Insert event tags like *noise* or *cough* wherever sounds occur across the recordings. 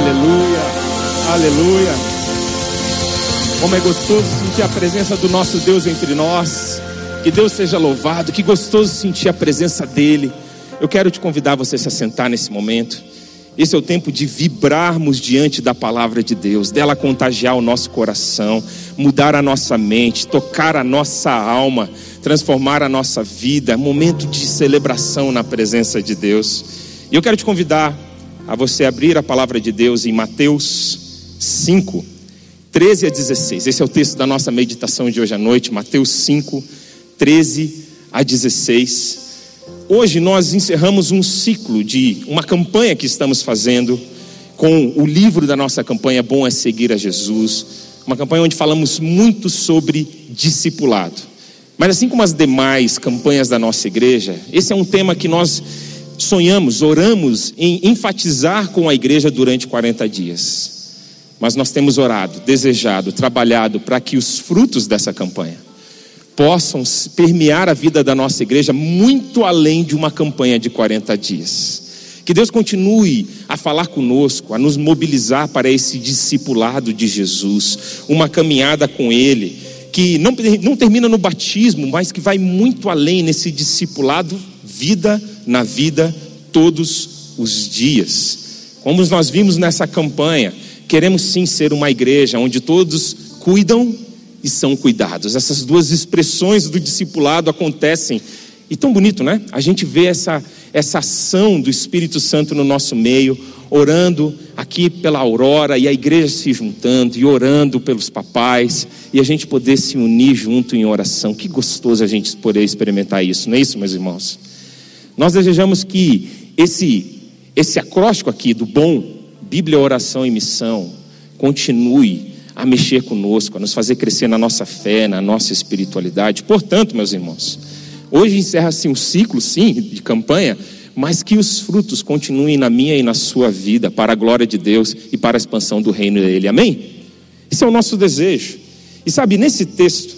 Aleluia, aleluia. Como é gostoso sentir a presença do nosso Deus entre nós. Que Deus seja louvado, que gostoso sentir a presença dEle. Eu quero te convidar você a se assentar nesse momento. Esse é o tempo de vibrarmos diante da palavra de Deus, dela contagiar o nosso coração, mudar a nossa mente, tocar a nossa alma, transformar a nossa vida. Momento de celebração na presença de Deus. E eu quero te convidar a você abrir a palavra de Deus em Mateus 5, 13 a 16. Esse é o texto da nossa meditação de hoje à noite, Mateus 5, 13 a 16. Hoje nós encerramos um ciclo de uma campanha que estamos fazendo com o livro da nossa campanha Bom é Seguir a Jesus, uma campanha onde falamos muito sobre discipulado. Mas assim como as demais campanhas da nossa igreja, esse é um tema que nós sonhamos, oramos em enfatizar com a igreja durante 40 dias. Mas nós temos orado, desejado, trabalhado para que os frutos dessa campanha possam permear a vida da nossa igreja muito além de uma campanha de 40 dias. Que Deus continue a falar conosco, a nos mobilizar para esse discipulado de Jesus, uma caminhada com Ele, que não, não termina no batismo, mas que vai muito além nesse discipulado, vida na vida, todos os dias. Como nós vimos nessa campanha, queremos sim ser uma igreja onde todos cuidam e são cuidados. Essas duas expressões do discipulado acontecem. E tão bonito, né? A gente vê essa, essa ação do Espírito Santo no nosso meio, orando aqui pela aurora e a igreja se juntando e orando pelos papais e a gente poder se unir junto em oração. Que gostoso a gente poder experimentar isso, não é isso, meus irmãos? Nós desejamos que esse esse acróstico aqui do bom, Bíblia, oração e missão, continue a mexer conosco, a nos fazer crescer na nossa fé, na nossa espiritualidade. Portanto, meus irmãos, hoje encerra-se um ciclo, sim, de campanha, mas que os frutos continuem na minha e na sua vida, para a glória de Deus e para a expansão do reino dele. Amém? Esse é o nosso desejo. E sabe, nesse texto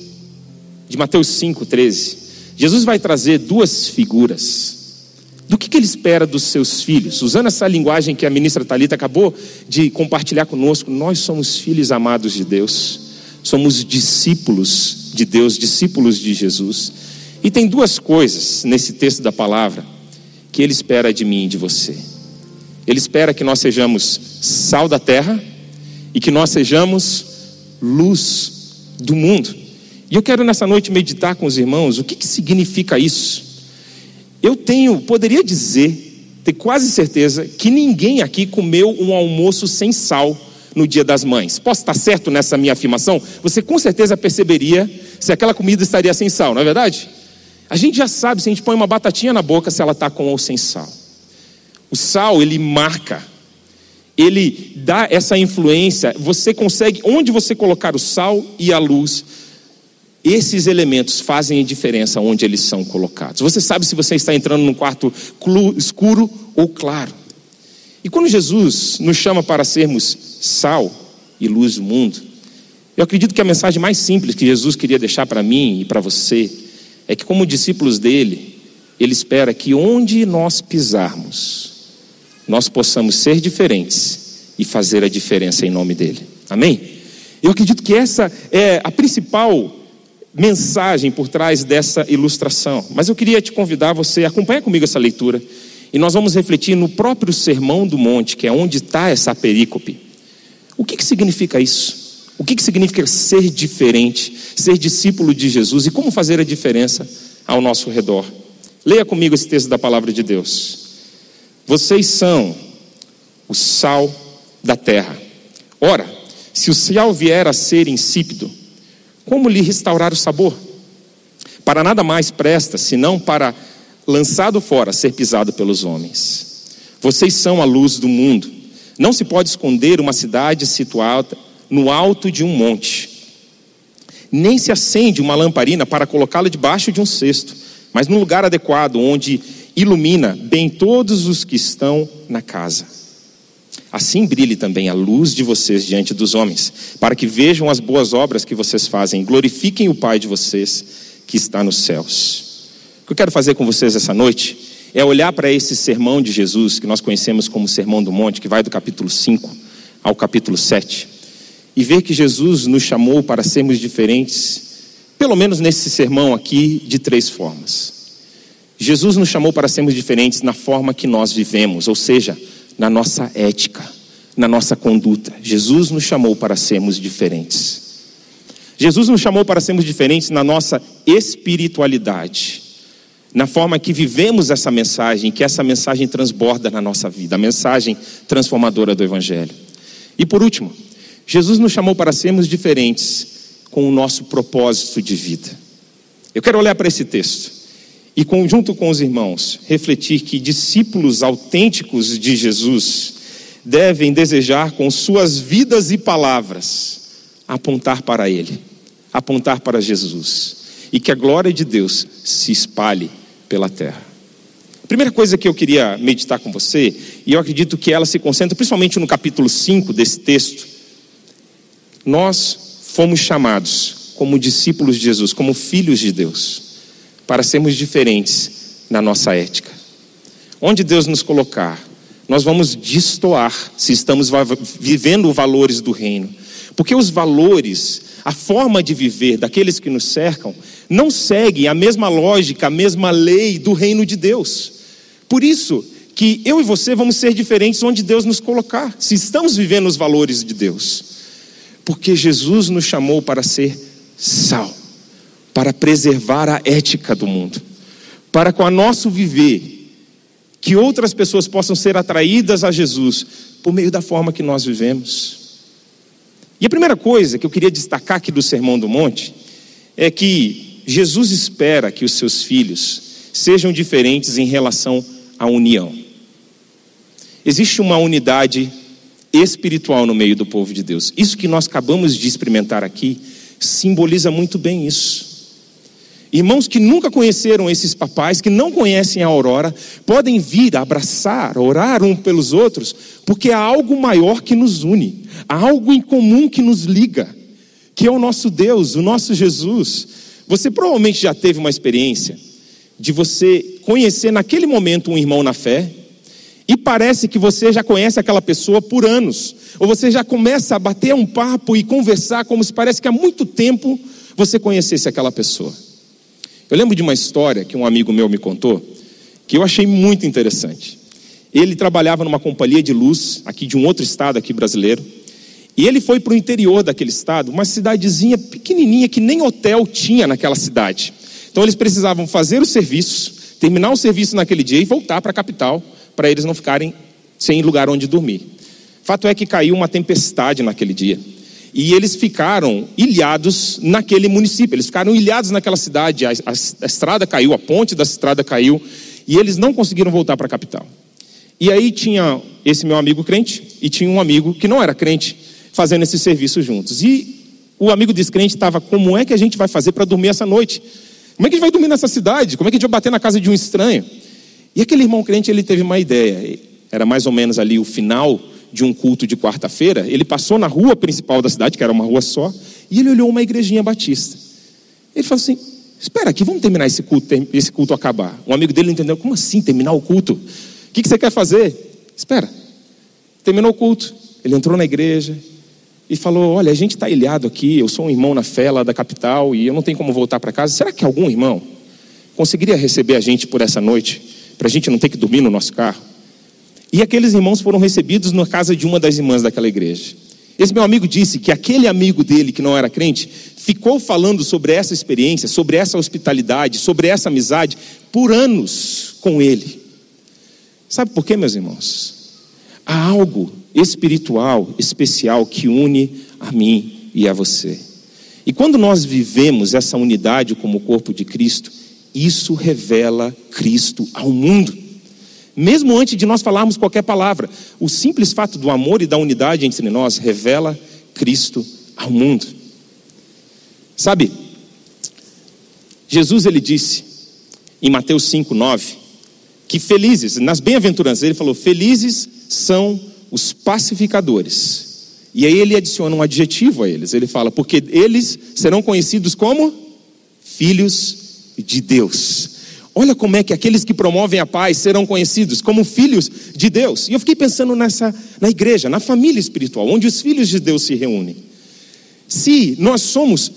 de Mateus 5,13, Jesus vai trazer duas figuras do que, que ele espera dos seus filhos. Usando essa linguagem que a ministra Talita acabou de compartilhar conosco, nós somos filhos amados de Deus, somos discípulos de Deus, discípulos de Jesus. E tem duas coisas nesse texto da palavra que ele espera de mim e de você. Ele espera que nós sejamos sal da terra e que nós sejamos luz do mundo. E eu quero nessa noite meditar com os irmãos o que, que significa isso. Eu tenho, poderia dizer, ter quase certeza, que ninguém aqui comeu um almoço sem sal no dia das mães. Posso estar certo nessa minha afirmação? Você com certeza perceberia se aquela comida estaria sem sal, não é verdade? A gente já sabe se a gente põe uma batatinha na boca se ela está com ou sem sal. O sal, ele marca, ele dá essa influência. Você consegue, onde você colocar o sal e a luz, esses elementos fazem a diferença onde eles são colocados. Você sabe se você está entrando num quarto escuro ou claro. E quando Jesus nos chama para sermos sal e luz do mundo, eu acredito que a mensagem mais simples que Jesus queria deixar para mim e para você é que, como discípulos dele, ele espera que onde nós pisarmos, nós possamos ser diferentes e fazer a diferença em nome dele. Amém? Eu acredito que essa é a principal mensagem por trás dessa ilustração. Mas eu queria te convidar você a acompanhar comigo essa leitura. E nós vamos refletir no próprio Sermão do Monte, que é onde está essa perícope. O que, que significa isso? O que, que significa ser diferente, ser discípulo de Jesus e como fazer a diferença ao nosso redor? Leia comigo esse texto da palavra de Deus. Vocês são o sal da terra. Ora, se o sal vier a ser insípido, como lhe restaurar o sabor? Para nada mais presta, senão para, lançado fora, ser pisado pelos homens. Vocês são a luz do mundo. Não se pode esconder uma cidade situada no alto de um monte. Nem se acende uma lamparina para colocá-la debaixo de um cesto, mas num lugar adequado, onde ilumina bem todos os que estão na casa. Assim brilhe também a luz de vocês diante dos homens, para que vejam as boas obras que vocês fazem glorifiquem o Pai de vocês que está nos céus. O que eu quero fazer com vocês essa noite é olhar para esse sermão de Jesus, que nós conhecemos como Sermão do Monte, que vai do capítulo 5 ao capítulo 7 e ver que Jesus nos chamou para sermos diferentes, pelo menos nesse sermão aqui, de três formas. Jesus nos chamou para sermos diferentes na forma que nós vivemos, ou seja, na nossa ética, na nossa conduta. Jesus nos chamou para sermos diferentes. Jesus nos chamou para sermos diferentes na nossa espiritualidade, na forma que vivemos essa mensagem, que essa mensagem transborda na nossa vida, a mensagem transformadora do Evangelho. E por último, Jesus nos chamou para sermos diferentes com o nosso propósito de vida. Eu quero olhar para esse texto e, junto com os irmãos, refletir que discípulos autênticos de Jesus devem desejar, com suas vidas e palavras, apontar para Ele, apontar para Jesus, e que a glória de Deus se espalhe pela terra. A primeira coisa que eu queria meditar com você, e eu acredito que ela se concentra principalmente no capítulo 5 desse texto, nós fomos chamados como discípulos de Jesus, como filhos de Deus para sermos diferentes na nossa ética. Onde Deus nos colocar, nós vamos destoar se estamos vivendo valores do reino. Porque os valores, a forma de viver daqueles que nos cercam, não seguem a mesma lógica, a mesma lei do reino de Deus. Por isso que eu e você vamos ser diferentes onde Deus nos colocar, se estamos vivendo os valores de Deus. Porque Jesus nos chamou para ser sal para preservar a ética do mundo, para com o nosso viver, que outras pessoas possam ser atraídas a Jesus por meio da forma que nós vivemos. E a primeira coisa que eu queria destacar aqui do Sermão do Monte é que Jesus espera que os seus filhos sejam diferentes em relação à união. Existe uma unidade espiritual no meio do povo de Deus. Isso que nós acabamos de experimentar aqui simboliza muito bem isso. Irmãos que nunca conheceram esses papais, que não conhecem a aurora, podem vir abraçar, orar um pelos outros, porque há algo maior que nos une, há algo em comum que nos liga, que é o nosso Deus, o nosso Jesus. Você provavelmente já teve uma experiência de você conhecer naquele momento um irmão na fé, e parece que você já conhece aquela pessoa por anos, ou você já começa a bater um papo e conversar como se parece que há muito tempo você conhecesse aquela pessoa. Eu lembro de uma história que um amigo meu me contou, que eu achei muito interessante. Ele trabalhava numa companhia de luz, aqui de um outro estado aqui brasileiro, e ele foi para o interior daquele estado, uma cidadezinha pequenininha que nem hotel tinha naquela cidade. Então eles precisavam fazer os serviços, terminar o serviço naquele dia e voltar para a capital, para eles não ficarem sem lugar onde dormir. Fato é que caiu uma tempestade naquele dia. E eles ficaram ilhados naquele município, eles ficaram ilhados naquela cidade. A, a, a estrada caiu, a ponte da estrada caiu, e eles não conseguiram voltar para a capital. E aí tinha esse meu amigo crente e tinha um amigo que não era crente fazendo esse serviço juntos. E o amigo descrente estava: como é que a gente vai fazer para dormir essa noite? Como é que a gente vai dormir nessa cidade? Como é que a gente vai bater na casa de um estranho? E aquele irmão crente ele teve uma ideia. Era mais ou menos ali o final de um culto de quarta-feira, ele passou na rua principal da cidade, que era uma rua só, e ele olhou uma igrejinha batista. Ele falou assim: Espera aqui, vamos terminar esse culto, esse culto acabar. Um amigo dele entendeu: Como assim terminar o culto? O que, que você quer fazer? Espera. Terminou o culto. Ele entrou na igreja e falou: Olha, a gente está ilhado aqui. Eu sou um irmão na fé lá da capital e eu não tenho como voltar para casa. Será que algum irmão conseguiria receber a gente por essa noite? Para a gente não ter que dormir no nosso carro? E aqueles irmãos foram recebidos na casa de uma das irmãs daquela igreja. Esse meu amigo disse que aquele amigo dele que não era crente ficou falando sobre essa experiência, sobre essa hospitalidade, sobre essa amizade por anos com ele. Sabe por quê, meus irmãos? Há algo espiritual, especial que une a mim e a você. E quando nós vivemos essa unidade como corpo de Cristo, isso revela Cristo ao mundo mesmo antes de nós falarmos qualquer palavra. O simples fato do amor e da unidade entre nós revela Cristo ao mundo. Sabe, Jesus ele disse em Mateus 5, 9, que felizes, nas bem-aventuranças, ele falou: felizes são os pacificadores. E aí ele adiciona um adjetivo a eles, ele fala: porque eles serão conhecidos como filhos de Deus. Olha como é que aqueles que promovem a paz serão conhecidos como filhos de Deus. E eu fiquei pensando nessa na igreja, na família espiritual, onde os filhos de Deus se reúnem. Se nós somos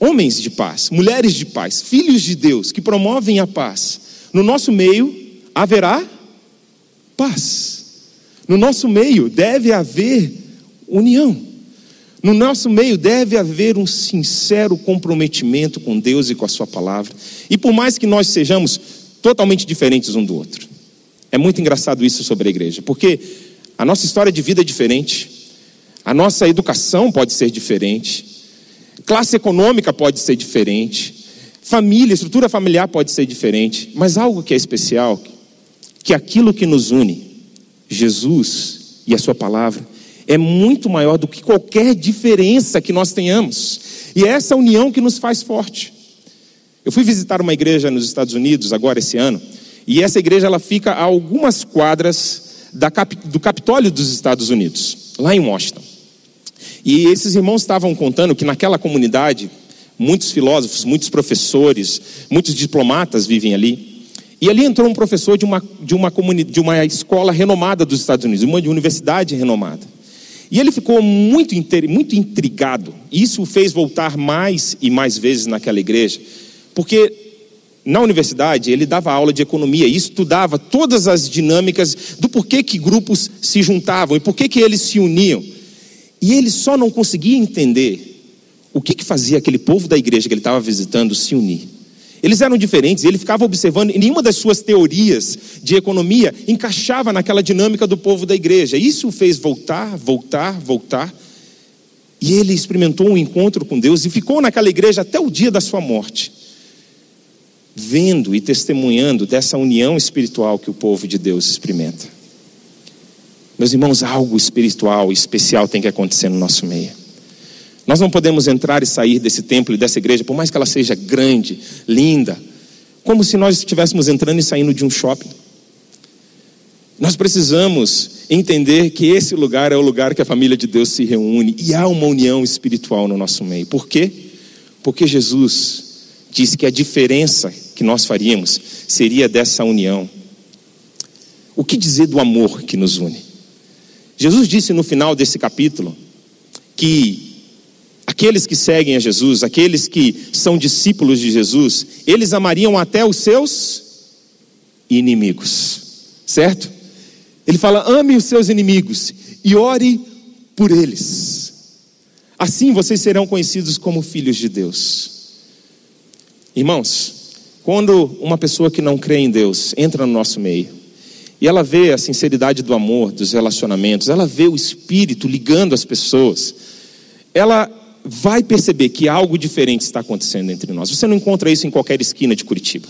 homens de paz, mulheres de paz, filhos de Deus que promovem a paz, no nosso meio haverá paz. No nosso meio deve haver união. No nosso meio deve haver um sincero comprometimento com Deus e com a Sua palavra. E por mais que nós sejamos totalmente diferentes um do outro, é muito engraçado isso sobre a igreja, porque a nossa história de vida é diferente, a nossa educação pode ser diferente, classe econômica pode ser diferente, família, estrutura familiar pode ser diferente, mas algo que é especial, que aquilo que nos une, Jesus e a Sua palavra, é muito maior do que qualquer diferença que nós tenhamos. E é essa união que nos faz forte. Eu fui visitar uma igreja nos Estados Unidos agora esse ano, e essa igreja ela fica a algumas quadras da, do Capitólio dos Estados Unidos, lá em Washington. E esses irmãos estavam contando que naquela comunidade, muitos filósofos, muitos professores, muitos diplomatas vivem ali. E ali entrou um professor de uma, de uma, de uma escola renomada dos Estados Unidos, uma universidade renomada. E ele ficou muito, muito intrigado. Isso o fez voltar mais e mais vezes naquela igreja, porque na universidade ele dava aula de economia e estudava todas as dinâmicas do porquê que grupos se juntavam e porquê que eles se uniam. E ele só não conseguia entender o que, que fazia aquele povo da igreja que ele estava visitando se unir. Eles eram diferentes, ele ficava observando, e nenhuma das suas teorias de economia encaixava naquela dinâmica do povo da igreja. Isso o fez voltar, voltar, voltar. E ele experimentou um encontro com Deus e ficou naquela igreja até o dia da sua morte, vendo e testemunhando dessa união espiritual que o povo de Deus experimenta. Meus irmãos, algo espiritual especial tem que acontecer no nosso meio. Nós não podemos entrar e sair desse templo e dessa igreja, por mais que ela seja grande, linda, como se nós estivéssemos entrando e saindo de um shopping. Nós precisamos entender que esse lugar é o lugar que a família de Deus se reúne e há uma união espiritual no nosso meio. Por quê? Porque Jesus disse que a diferença que nós faríamos seria dessa união. O que dizer do amor que nos une? Jesus disse no final desse capítulo que aqueles que seguem a Jesus, aqueles que são discípulos de Jesus, eles amariam até os seus inimigos, certo? Ele fala: ame os seus inimigos e ore por eles. Assim vocês serão conhecidos como filhos de Deus. Irmãos, quando uma pessoa que não crê em Deus entra no nosso meio, e ela vê a sinceridade do amor, dos relacionamentos, ela vê o Espírito ligando as pessoas, ela vai perceber que algo diferente está acontecendo entre nós. Você não encontra isso em qualquer esquina de Curitiba.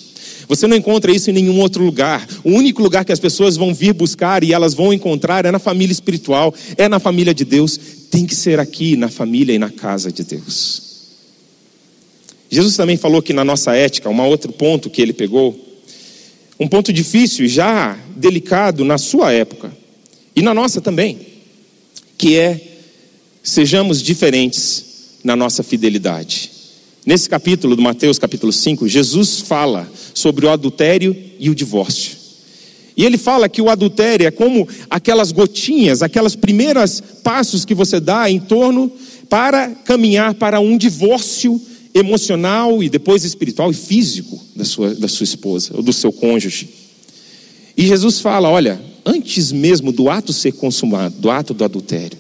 Você não encontra isso em nenhum outro lugar. O único lugar que as pessoas vão vir buscar e elas vão encontrar é na família espiritual, é na família de Deus. Tem que ser aqui, na família e na casa de Deus. Jesus também falou que na nossa ética, um outro ponto que ele pegou, um ponto difícil, já delicado na sua época, e na nossa também, que é sejamos diferentes na nossa fidelidade. Nesse capítulo do Mateus, capítulo 5, Jesus fala sobre o adultério e o divórcio. E ele fala que o adultério é como aquelas gotinhas, aquelas primeiras passos que você dá em torno para caminhar para um divórcio emocional e depois espiritual e físico da sua, da sua esposa ou do seu cônjuge. E Jesus fala: olha, antes mesmo do ato ser consumado, do ato do adultério,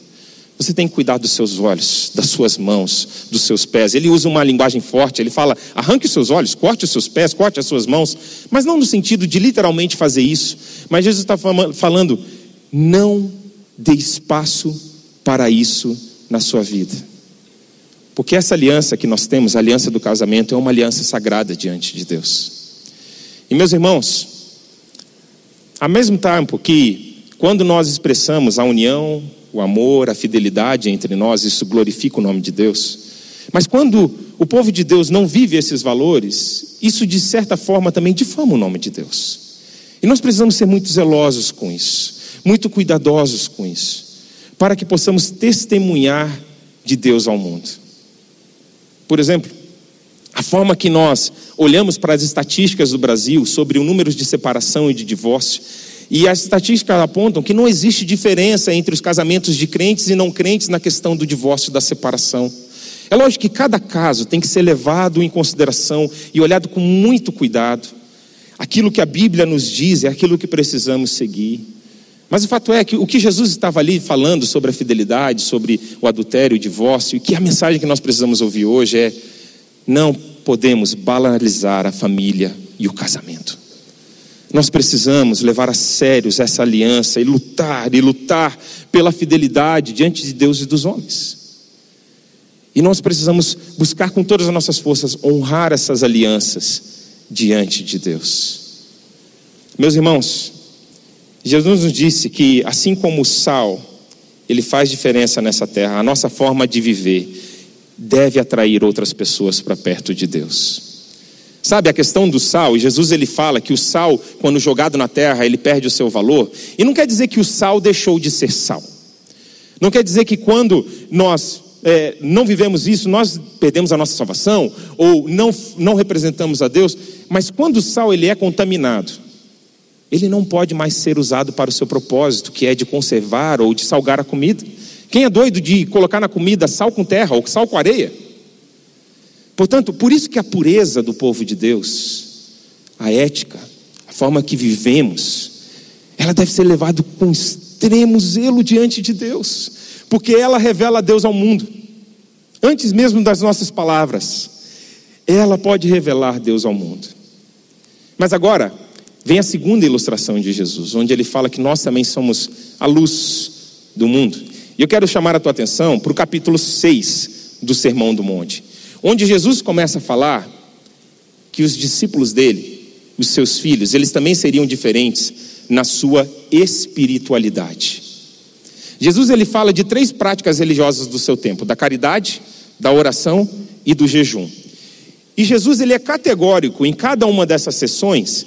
você tem que cuidar dos seus olhos, das suas mãos, dos seus pés. Ele usa uma linguagem forte, ele fala: arranque os seus olhos, corte os seus pés, corte as suas mãos, mas não no sentido de literalmente fazer isso. Mas Jesus está falando: não dê espaço para isso na sua vida. Porque essa aliança que nós temos, a aliança do casamento, é uma aliança sagrada diante de Deus. E meus irmãos, ao mesmo tempo que, quando nós expressamos a união o amor, a fidelidade entre nós, isso glorifica o nome de Deus. Mas quando o povo de Deus não vive esses valores, isso de certa forma também difama o nome de Deus. E nós precisamos ser muito zelosos com isso, muito cuidadosos com isso, para que possamos testemunhar de Deus ao mundo. Por exemplo, A forma que nós olhamos para as estatísticas do Brasil sobre o número de separação e de divórcio, e as estatísticas apontam que não existe diferença entre os casamentos de crentes e não crentes na questão do divórcio e da separação. É lógico que cada caso tem que ser levado em consideração e olhado com muito cuidado. Aquilo que a Bíblia nos diz é aquilo que precisamos seguir. Mas o fato é que o que Jesus estava ali falando sobre a fidelidade, sobre o adultério, o divórcio, e que a mensagem que nós precisamos ouvir hoje é: não podemos banalizar a família e o casamento. Nós precisamos levar a sério essa aliança e lutar e lutar pela fidelidade diante de Deus e dos homens. E nós precisamos buscar com todas as nossas forças honrar essas alianças diante de Deus. Meus irmãos, Jesus nos disse que assim como o sal, ele faz diferença nessa terra, a nossa forma de viver deve atrair outras pessoas para perto de Deus. Sabe a questão do sal? Jesus ele fala que o sal, quando jogado na terra, ele perde o seu valor. E não quer dizer que o sal deixou de ser sal. Não quer dizer que quando nós é, não vivemos isso, nós perdemos a nossa salvação ou não, não representamos a Deus. Mas quando o sal ele é contaminado, ele não pode mais ser usado para o seu propósito, que é de conservar ou de salgar a comida. Quem é doido de colocar na comida sal com terra ou sal com areia? Portanto, por isso que a pureza do povo de Deus, a ética, a forma que vivemos, ela deve ser levada com extremo zelo diante de Deus porque ela revela Deus ao mundo. Antes mesmo das nossas palavras, ela pode revelar Deus ao mundo. Mas agora, vem a segunda ilustração de Jesus, onde ele fala que nós também somos a luz do mundo. E eu quero chamar a tua atenção para o capítulo 6 do Sermão do Monte, onde Jesus começa a falar que os discípulos dele, os seus filhos, eles também seriam diferentes na sua espiritualidade. Jesus ele fala de três práticas religiosas do seu tempo: da caridade, da oração e do jejum. E Jesus ele é categórico em cada uma dessas sessões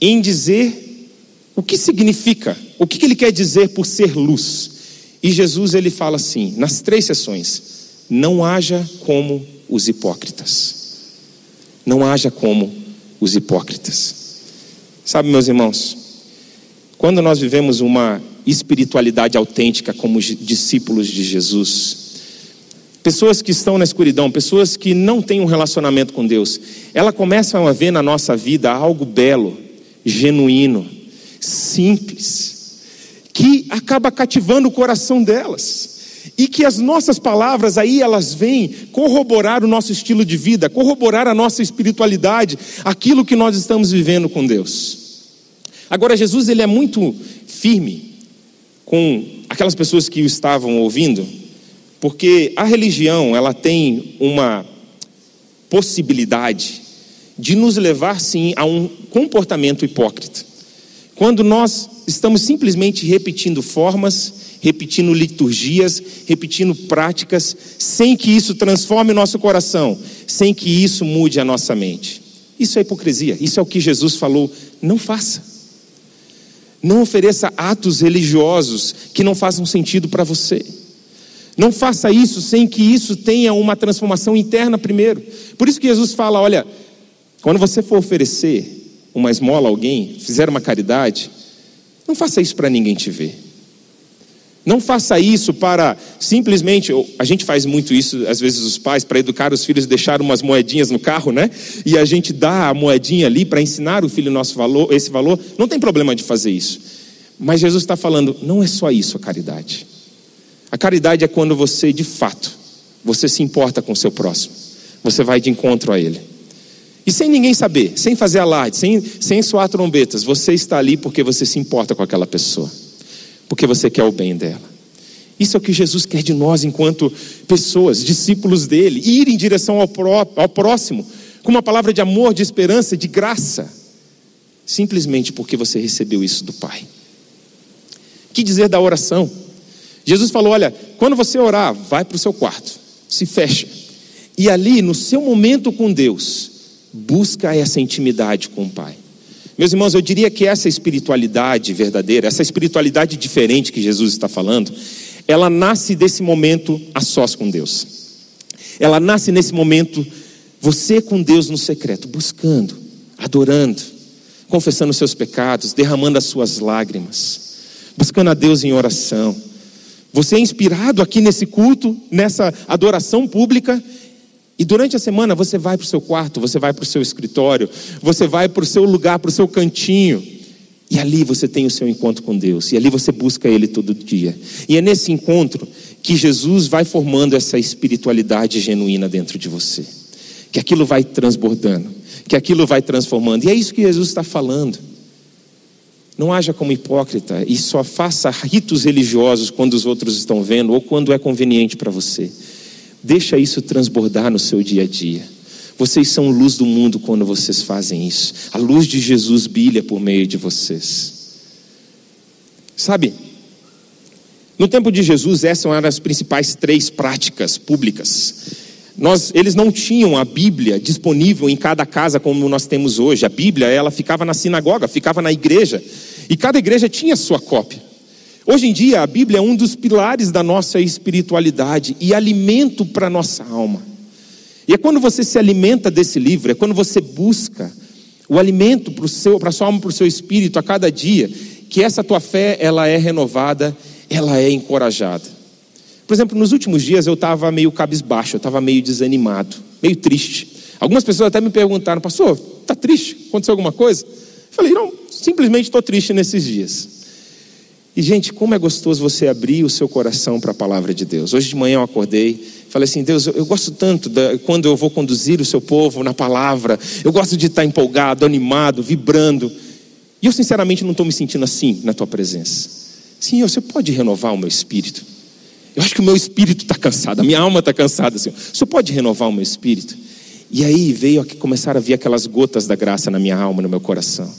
em dizer o que significa, o que ele quer dizer por ser luz. E Jesus ele fala assim, nas três sessões: não haja como os hipócritas. Não haja como os hipócritas. Sabe, meus irmãos, quando nós vivemos uma espiritualidade autêntica como discípulos de Jesus. Pessoas que estão na escuridão, pessoas que não têm um relacionamento com Deus, elas começam a ver na nossa vida algo belo, genuíno, simples, que acaba cativando o coração delas. E que as nossas palavras aí elas vêm corroborar o nosso estilo de vida, corroborar a nossa espiritualidade, aquilo que nós estamos vivendo com Deus. Agora Jesus ele é muito firme com aquelas pessoas que o estavam ouvindo, porque a religião, ela tem uma possibilidade de nos levar sim a um comportamento hipócrita. Quando nós estamos simplesmente repetindo formas, repetindo liturgias, repetindo práticas, sem que isso transforme o nosso coração, sem que isso mude a nossa mente. Isso é hipocrisia, isso é o que Jesus falou, não faça. Não ofereça atos religiosos que não façam sentido para você. Não faça isso sem que isso tenha uma transformação interna primeiro. Por isso que Jesus fala: olha, quando você for oferecer uma esmola a alguém, fizer uma caridade, não faça isso para ninguém te ver. Não faça isso para simplesmente. A gente faz muito isso, às vezes, os pais, para educar os filhos, deixar umas moedinhas no carro, né? E a gente dá a moedinha ali para ensinar o filho nosso valor, esse valor. Não tem problema de fazer isso. Mas Jesus está falando, não é só isso a caridade. A caridade é quando você, de fato, você se importa com o seu próximo. Você vai de encontro a ele. E sem ninguém saber, sem fazer alarde, sem, sem soar trombetas, você está ali porque você se importa com aquela pessoa porque você quer o bem dela. Isso é o que Jesus quer de nós enquanto pessoas, discípulos dele, ir em direção ao, pró ao próximo, com uma palavra de amor, de esperança, de graça, simplesmente porque você recebeu isso do Pai. Que dizer da oração? Jesus falou: olha, quando você orar, vai para o seu quarto, se fecha, e ali, no seu momento com Deus, busca essa intimidade com o Pai. Meus irmãos, eu diria que essa espiritualidade verdadeira, essa espiritualidade diferente que Jesus está falando, ela nasce desse momento a sós com Deus. Ela nasce nesse momento Você com Deus no secreto, buscando, adorando, confessando seus pecados, derramando as suas lágrimas, buscando a Deus em oração. Você é inspirado aqui nesse culto, nessa adoração pública, e durante a semana você vai para o seu quarto, você vai para o seu escritório, você vai para o seu lugar, para o seu cantinho, e ali você tem o seu encontro com Deus, e ali você busca Ele todo dia. E é nesse encontro que Jesus vai formando essa espiritualidade genuína dentro de você, que aquilo vai transbordando, que aquilo vai transformando, e é isso que Jesus está falando. Não haja como hipócrita e só faça ritos religiosos quando os outros estão vendo ou quando é conveniente para você. Deixa isso transbordar no seu dia a dia. Vocês são luz do mundo quando vocês fazem isso. A luz de Jesus brilha por meio de vocês. Sabe, no tempo de Jesus, essas eram as principais três práticas públicas. Nós, eles não tinham a Bíblia disponível em cada casa como nós temos hoje. A Bíblia, ela ficava na sinagoga, ficava na igreja. E cada igreja tinha sua cópia. Hoje em dia, a Bíblia é um dos pilares da nossa espiritualidade e alimento para a nossa alma. E é quando você se alimenta desse livro, é quando você busca o alimento para a sua alma, para o seu espírito a cada dia, que essa tua fé ela é renovada, ela é encorajada. Por exemplo, nos últimos dias eu estava meio cabisbaixo, eu estava meio desanimado, meio triste. Algumas pessoas até me perguntaram, pastor, está triste? Aconteceu alguma coisa? Eu falei, não, simplesmente estou triste nesses dias. E, gente, como é gostoso você abrir o seu coração para a palavra de Deus. Hoje de manhã eu acordei, falei assim: Deus, eu gosto tanto quando eu vou conduzir o seu povo na palavra, eu gosto de estar empolgado, animado, vibrando. E eu, sinceramente, não estou me sentindo assim na tua presença. Senhor, você pode renovar o meu espírito? Eu acho que o meu espírito está cansado, a minha alma está cansada, Senhor. Senhor pode renovar o meu espírito? E aí veio começar a vir aquelas gotas da graça na minha alma, no meu coração.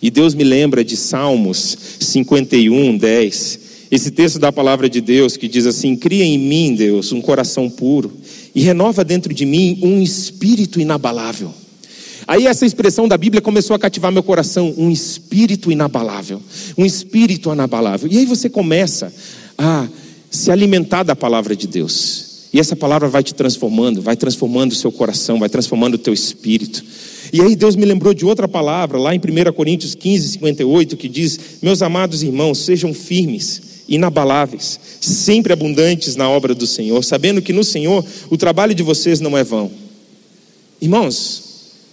E Deus me lembra de Salmos 51, 10. Esse texto da palavra de Deus que diz assim: Cria em mim, Deus, um coração puro e renova dentro de mim um espírito inabalável. Aí essa expressão da Bíblia começou a cativar meu coração, um espírito inabalável, um espírito inabalável. E aí você começa a se alimentar da palavra de Deus. E essa palavra vai te transformando, vai transformando o seu coração, vai transformando o teu espírito. E aí Deus me lembrou de outra palavra, lá em 1 Coríntios 15, 58, que diz: Meus amados irmãos, sejam firmes, inabaláveis, sempre abundantes na obra do Senhor, sabendo que no Senhor o trabalho de vocês não é vão. Irmãos,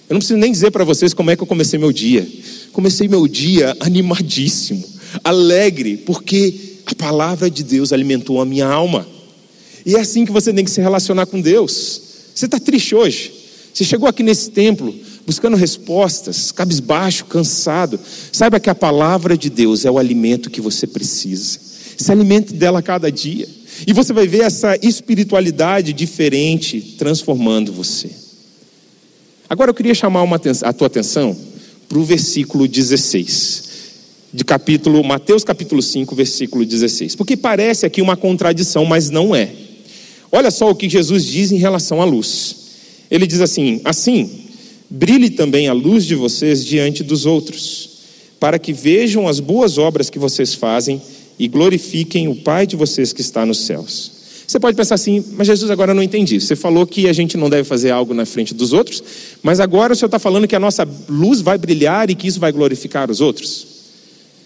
eu não preciso nem dizer para vocês como é que eu comecei meu dia. Comecei meu dia animadíssimo, alegre, porque a palavra de Deus alimentou a minha alma. E é assim que você tem que se relacionar com Deus. Você está triste hoje? Você chegou aqui nesse templo buscando respostas, cabisbaixo, cansado. Saiba que a palavra de Deus é o alimento que você precisa. Se alimente dela cada dia. E você vai ver essa espiritualidade diferente transformando você. Agora eu queria chamar uma, a tua atenção para o versículo 16, de capítulo, Mateus capítulo 5, versículo 16. Porque parece aqui uma contradição, mas não é. Olha só o que Jesus diz em relação à luz. Ele diz assim: Assim, brilhe também a luz de vocês diante dos outros, para que vejam as boas obras que vocês fazem e glorifiquem o Pai de vocês que está nos céus. Você pode pensar assim, mas Jesus, agora eu não entendi. Você falou que a gente não deve fazer algo na frente dos outros, mas agora o Senhor está falando que a nossa luz vai brilhar e que isso vai glorificar os outros.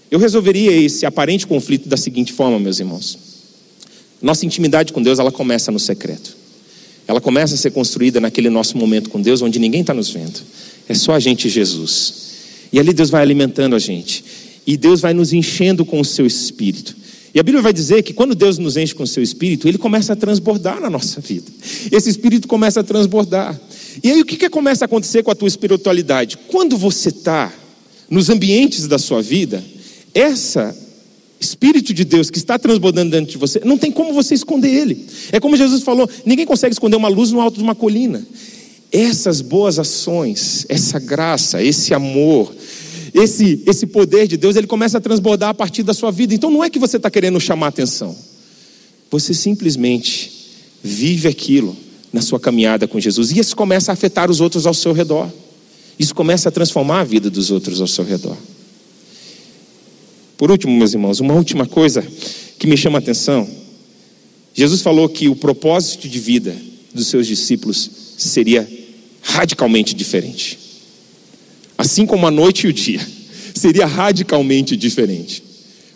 Eu resolveria esse aparente conflito da seguinte forma, meus irmãos. Nossa intimidade com Deus, ela começa no secreto. Ela começa a ser construída naquele nosso momento com Deus, onde ninguém está nos vendo. É só a gente e Jesus. E ali Deus vai alimentando a gente. E Deus vai nos enchendo com o seu espírito. E a Bíblia vai dizer que quando Deus nos enche com o seu espírito, ele começa a transbordar na nossa vida. Esse espírito começa a transbordar. E aí o que, que começa a acontecer com a tua espiritualidade? Quando você está nos ambientes da sua vida, essa Espírito de Deus que está transbordando dentro de você, não tem como você esconder ele. É como Jesus falou: ninguém consegue esconder uma luz no alto de uma colina. Essas boas ações, essa graça, esse amor, esse, esse poder de Deus, ele começa a transbordar a partir da sua vida. Então não é que você está querendo chamar atenção, você simplesmente vive aquilo na sua caminhada com Jesus, e isso começa a afetar os outros ao seu redor, isso começa a transformar a vida dos outros ao seu redor. Por último, meus irmãos, uma última coisa que me chama a atenção. Jesus falou que o propósito de vida dos seus discípulos seria radicalmente diferente. Assim como a noite e o dia, *laughs* seria radicalmente diferente.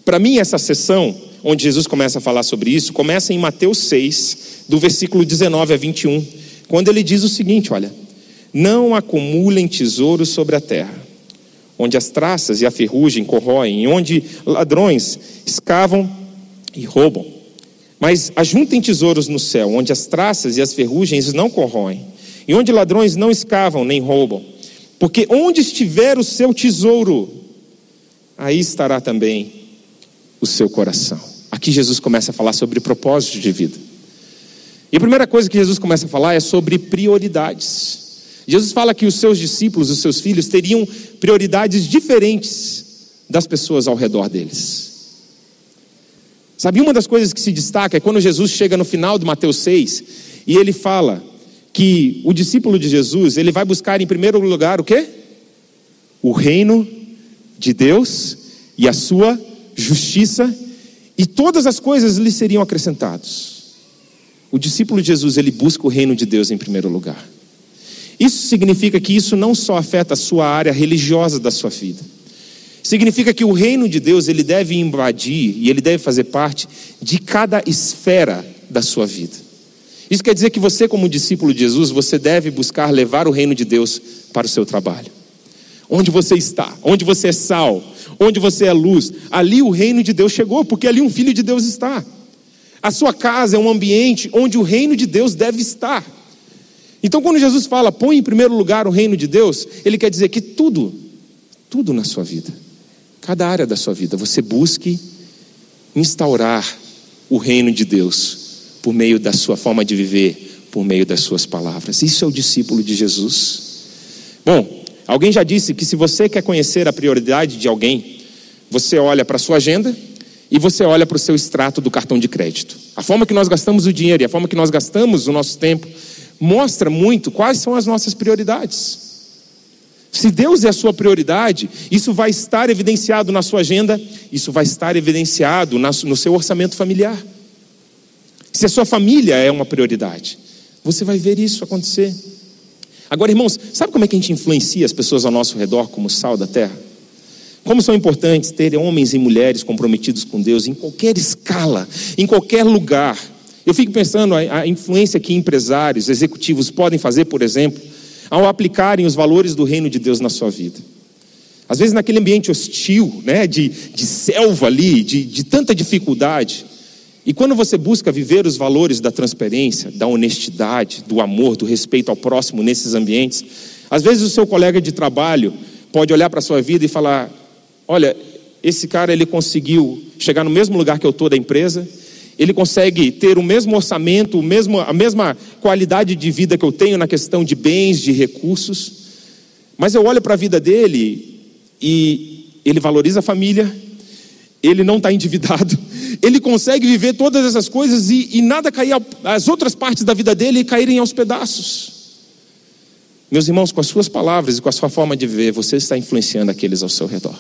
Para mim, essa sessão, onde Jesus começa a falar sobre isso, começa em Mateus 6, do versículo 19 a 21, quando ele diz o seguinte: olha, não acumulem tesouros sobre a terra, onde as traças e a ferrugem corroem, onde ladrões escavam e roubam. Mas ajuntem tesouros no céu, onde as traças e as ferrugens não corroem, e onde ladrões não escavam nem roubam. Porque onde estiver o seu tesouro, aí estará também o seu coração. Aqui Jesus começa a falar sobre propósito de vida. E a primeira coisa que Jesus começa a falar é sobre prioridades. Jesus fala que os seus discípulos, os seus filhos, teriam prioridades diferentes das pessoas ao redor deles. Sabe, uma das coisas que se destaca é quando Jesus chega no final de Mateus 6 e ele fala que o discípulo de Jesus, ele vai buscar em primeiro lugar o quê? O reino de Deus e a sua justiça, e todas as coisas lhe seriam acrescentadas. O discípulo de Jesus, ele busca o reino de Deus em primeiro lugar. Isso significa que isso não só afeta a sua área religiosa da sua vida. Significa que o reino de Deus, ele deve invadir e ele deve fazer parte de cada esfera da sua vida. Isso quer dizer que você, como discípulo de Jesus, você deve buscar levar o reino de Deus para o seu trabalho. Onde você está, onde você é sal, onde você é luz, ali o reino de Deus chegou, porque ali um filho de Deus está. A sua casa é um ambiente onde o reino de Deus deve estar. Então, quando Jesus fala, põe em primeiro lugar o reino de Deus, ele quer dizer que tudo, tudo na sua vida, cada área da sua vida, você busque instaurar o reino de Deus por meio da sua forma de viver, por meio das suas palavras. Isso é o discípulo de Jesus. Bom, alguém já disse que se você quer conhecer a prioridade de alguém, você olha para a sua agenda e você olha para o seu extrato do cartão de crédito. A forma que nós gastamos o dinheiro e a forma que nós gastamos o nosso tempo mostra muito quais são as nossas prioridades. Se Deus é a sua prioridade, isso vai estar evidenciado na sua agenda, isso vai estar evidenciado no seu orçamento familiar. Se a sua família é uma prioridade, você vai ver isso acontecer. Agora, irmãos, sabe como é que a gente influencia as pessoas ao nosso redor como sal da terra? Como são importantes ter homens e mulheres comprometidos com Deus em qualquer escala, em qualquer lugar. Eu fico pensando a, a influência que empresários, executivos podem fazer, por exemplo, ao aplicarem os valores do reino de Deus na sua vida. Às vezes, naquele ambiente hostil, né, de, de selva ali, de, de tanta dificuldade. E quando você busca viver os valores da transparência, da honestidade, do amor, do respeito ao próximo nesses ambientes, às vezes o seu colega de trabalho pode olhar para a sua vida e falar: Olha, esse cara ele conseguiu chegar no mesmo lugar que eu estou da empresa, ele consegue ter o mesmo orçamento, o mesmo, a mesma qualidade de vida que eu tenho na questão de bens, de recursos. Mas eu olho para a vida dele e ele valoriza a família, ele não está endividado, *laughs* ele consegue viver todas essas coisas e, e nada cair, as outras partes da vida dele caírem aos pedaços. Meus irmãos, com as suas palavras e com a sua forma de viver, você está influenciando aqueles ao seu redor.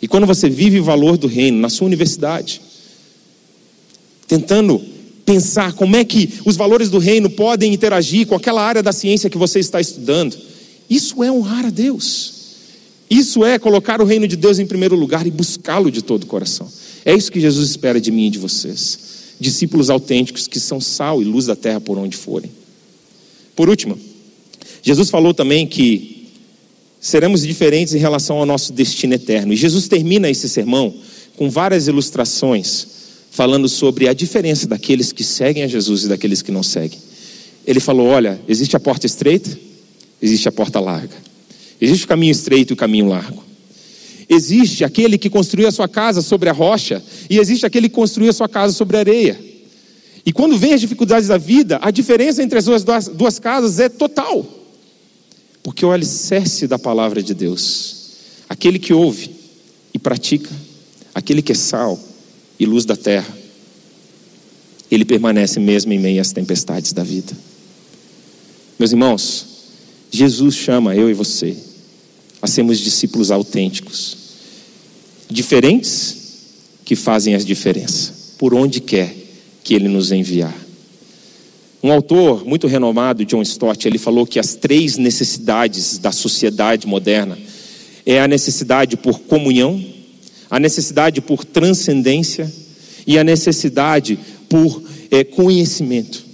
E quando você vive o valor do reino na sua universidade, tentando pensar como é que os valores do reino podem interagir com aquela área da ciência que você está estudando. Isso é honrar a Deus. Isso é colocar o reino de Deus em primeiro lugar e buscá-lo de todo o coração. É isso que Jesus espera de mim e de vocês. Discípulos autênticos que são sal e luz da terra por onde forem. Por último, Jesus falou também que seremos diferentes em relação ao nosso destino eterno. E Jesus termina esse sermão com várias ilustrações falando sobre a diferença daqueles que seguem a Jesus e daqueles que não seguem. Ele falou: olha, existe a porta estreita, existe a porta larga. Existe o caminho estreito e o caminho largo. Existe aquele que construiu a sua casa sobre a rocha, e existe aquele que construiu a sua casa sobre a areia. E quando vem as dificuldades da vida, a diferença entre as duas, duas casas é total. Porque o alicerce da palavra de Deus, aquele que ouve e pratica, aquele que é sal, e luz da terra, ele permanece mesmo em meio às tempestades da vida. Meus irmãos, Jesus chama eu e você a sermos discípulos autênticos, diferentes que fazem as diferenças, por onde quer que Ele nos enviar. Um autor muito renomado, John Stott, ele falou que as três necessidades da sociedade moderna é a necessidade por comunhão, a necessidade por transcendência e a necessidade por é, conhecimento.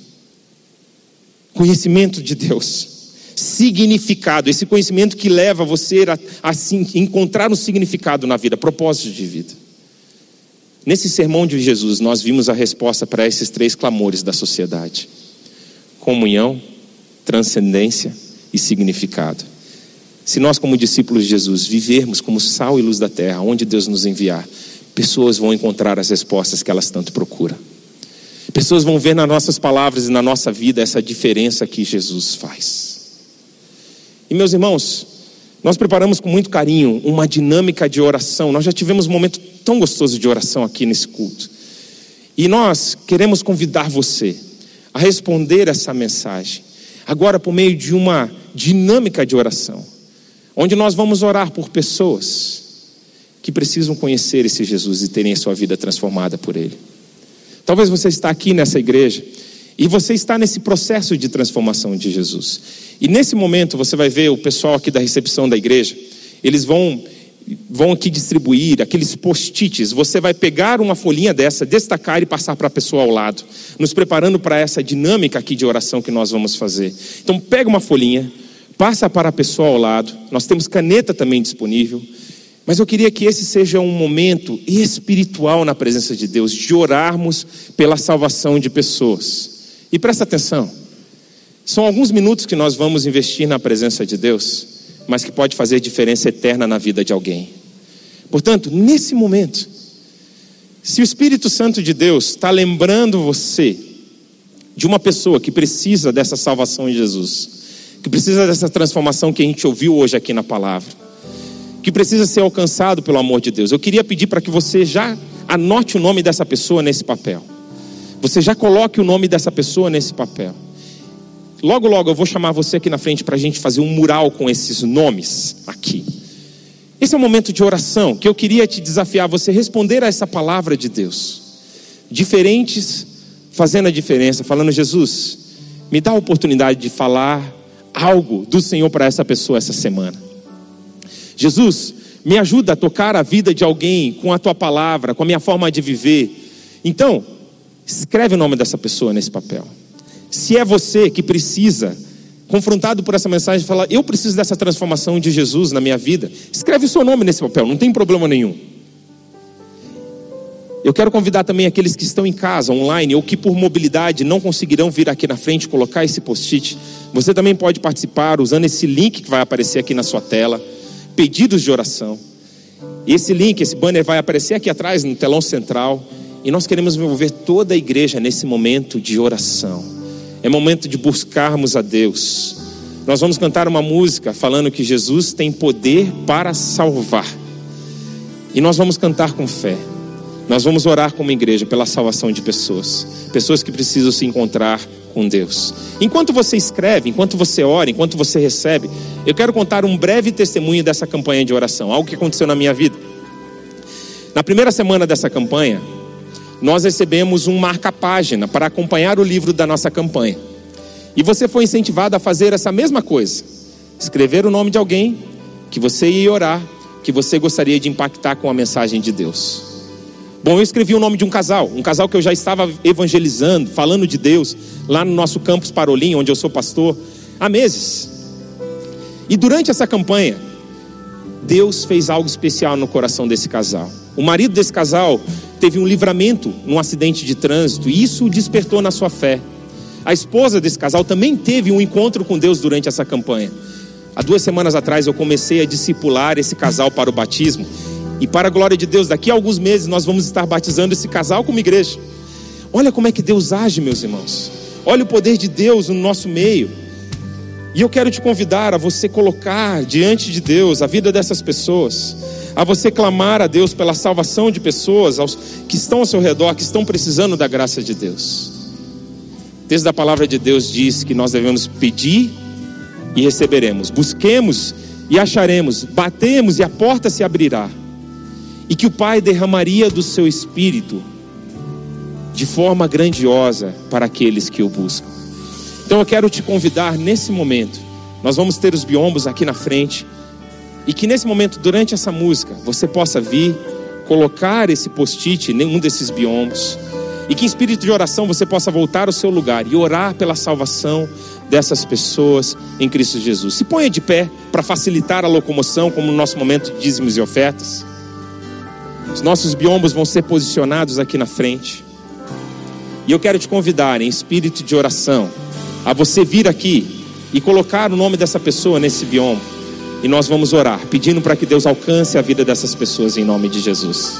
Conhecimento de Deus. Significado, esse conhecimento que leva você a, a, encontrar um significado na vida, propósito de vida. Nesse sermão de Jesus, nós vimos a resposta para esses três clamores da sociedade: comunhão, transcendência e significado. Se nós, como discípulos de Jesus, vivermos como sal e luz da terra, onde Deus nos enviar, pessoas vão encontrar as respostas que elas tanto procuram. Pessoas vão ver nas nossas palavras e na nossa vida essa diferença que Jesus faz. E meus irmãos, nós preparamos com muito carinho uma dinâmica de oração. Nós já tivemos um momento tão gostoso de oração aqui nesse culto. E nós queremos convidar você a responder essa mensagem, agora por meio de uma dinâmica de oração, onde nós vamos orar por pessoas que precisam conhecer esse Jesus e terem a sua vida transformada por Ele. Talvez você está aqui nessa igreja e você está nesse processo de transformação de Jesus. E nesse momento você vai ver o pessoal aqui da recepção da igreja, eles vão vão aqui distribuir aqueles post-its. Você vai pegar uma folhinha dessa, destacar e passar para a pessoa ao lado, nos preparando para essa dinâmica aqui de oração que nós vamos fazer. Então pega uma folhinha, passa para a pessoa ao lado. Nós temos caneta também disponível. Mas eu queria que esse seja um momento espiritual na presença de Deus, de orarmos pela salvação de pessoas. E presta atenção, são alguns minutos que nós vamos investir na presença de Deus, mas que pode fazer diferença eterna na vida de alguém. Portanto, nesse momento, se o Espírito Santo de Deus está lembrando você de uma pessoa que precisa dessa salvação em Jesus, que precisa dessa transformação que a gente ouviu hoje aqui na palavra, que precisa ser alcançado pelo amor de Deus. Eu queria pedir para que você já anote o nome dessa pessoa nesse papel. Você já coloque o nome dessa pessoa nesse papel. Logo, logo eu vou chamar você aqui na frente para a gente fazer um mural com esses nomes aqui. Esse é um momento de oração que eu queria te desafiar você responder a essa palavra de Deus. Diferentes fazendo a diferença, falando, Jesus, me dá a oportunidade de falar algo do Senhor para essa pessoa essa semana. Jesus, me ajuda a tocar a vida de alguém com a tua palavra, com a minha forma de viver. Então, escreve o nome dessa pessoa nesse papel. Se é você que precisa, confrontado por essa mensagem, falar: Eu preciso dessa transformação de Jesus na minha vida, escreve o seu nome nesse papel, não tem problema nenhum. Eu quero convidar também aqueles que estão em casa, online, ou que por mobilidade não conseguirão vir aqui na frente colocar esse post-it. Você também pode participar usando esse link que vai aparecer aqui na sua tela pedidos de oração. Esse link, esse banner vai aparecer aqui atrás no telão central. E nós queremos envolver toda a igreja nesse momento de oração. É momento de buscarmos a Deus. Nós vamos cantar uma música falando que Jesus tem poder para salvar. E nós vamos cantar com fé. Nós vamos orar como igreja pela salvação de pessoas, pessoas que precisam se encontrar com Deus. Enquanto você escreve, enquanto você ora, enquanto você recebe, eu quero contar um breve testemunho dessa campanha de oração, algo que aconteceu na minha vida. Na primeira semana dessa campanha, nós recebemos um marca-página para acompanhar o livro da nossa campanha. E você foi incentivado a fazer essa mesma coisa: escrever o nome de alguém que você ia orar, que você gostaria de impactar com a mensagem de Deus. Bom, eu escrevi o nome de um casal, um casal que eu já estava evangelizando, falando de Deus, lá no nosso campus Parolim, onde eu sou pastor, há meses. E durante essa campanha, Deus fez algo especial no coração desse casal. O marido desse casal teve um livramento num acidente de trânsito e isso despertou na sua fé. A esposa desse casal também teve um encontro com Deus durante essa campanha. Há duas semanas atrás eu comecei a discipular esse casal para o batismo e para a glória de Deus, daqui a alguns meses nós vamos estar batizando esse casal como igreja. Olha como é que Deus age, meus irmãos. Olha o poder de Deus no nosso meio. E eu quero te convidar a você colocar diante de Deus a vida dessas pessoas, a você clamar a Deus pela salvação de pessoas que estão ao seu redor, que estão precisando da graça de Deus. Desde a palavra de Deus diz que nós devemos pedir e receberemos, busquemos e acharemos, batemos e a porta se abrirá e que o Pai derramaria do seu espírito de forma grandiosa para aqueles que o buscam. Então eu quero te convidar nesse momento. Nós vamos ter os biombos aqui na frente. E que nesse momento, durante essa música, você possa vir, colocar esse post-it em um desses biombos. E que em espírito de oração você possa voltar ao seu lugar e orar pela salvação dessas pessoas em Cristo Jesus. Se ponha de pé para facilitar a locomoção, como no nosso momento de dízimos e ofertas. Os nossos biombos vão ser posicionados aqui na frente. E eu quero te convidar, em espírito de oração, a você vir aqui e colocar o nome dessa pessoa nesse biombo. E nós vamos orar, pedindo para que Deus alcance a vida dessas pessoas em nome de Jesus.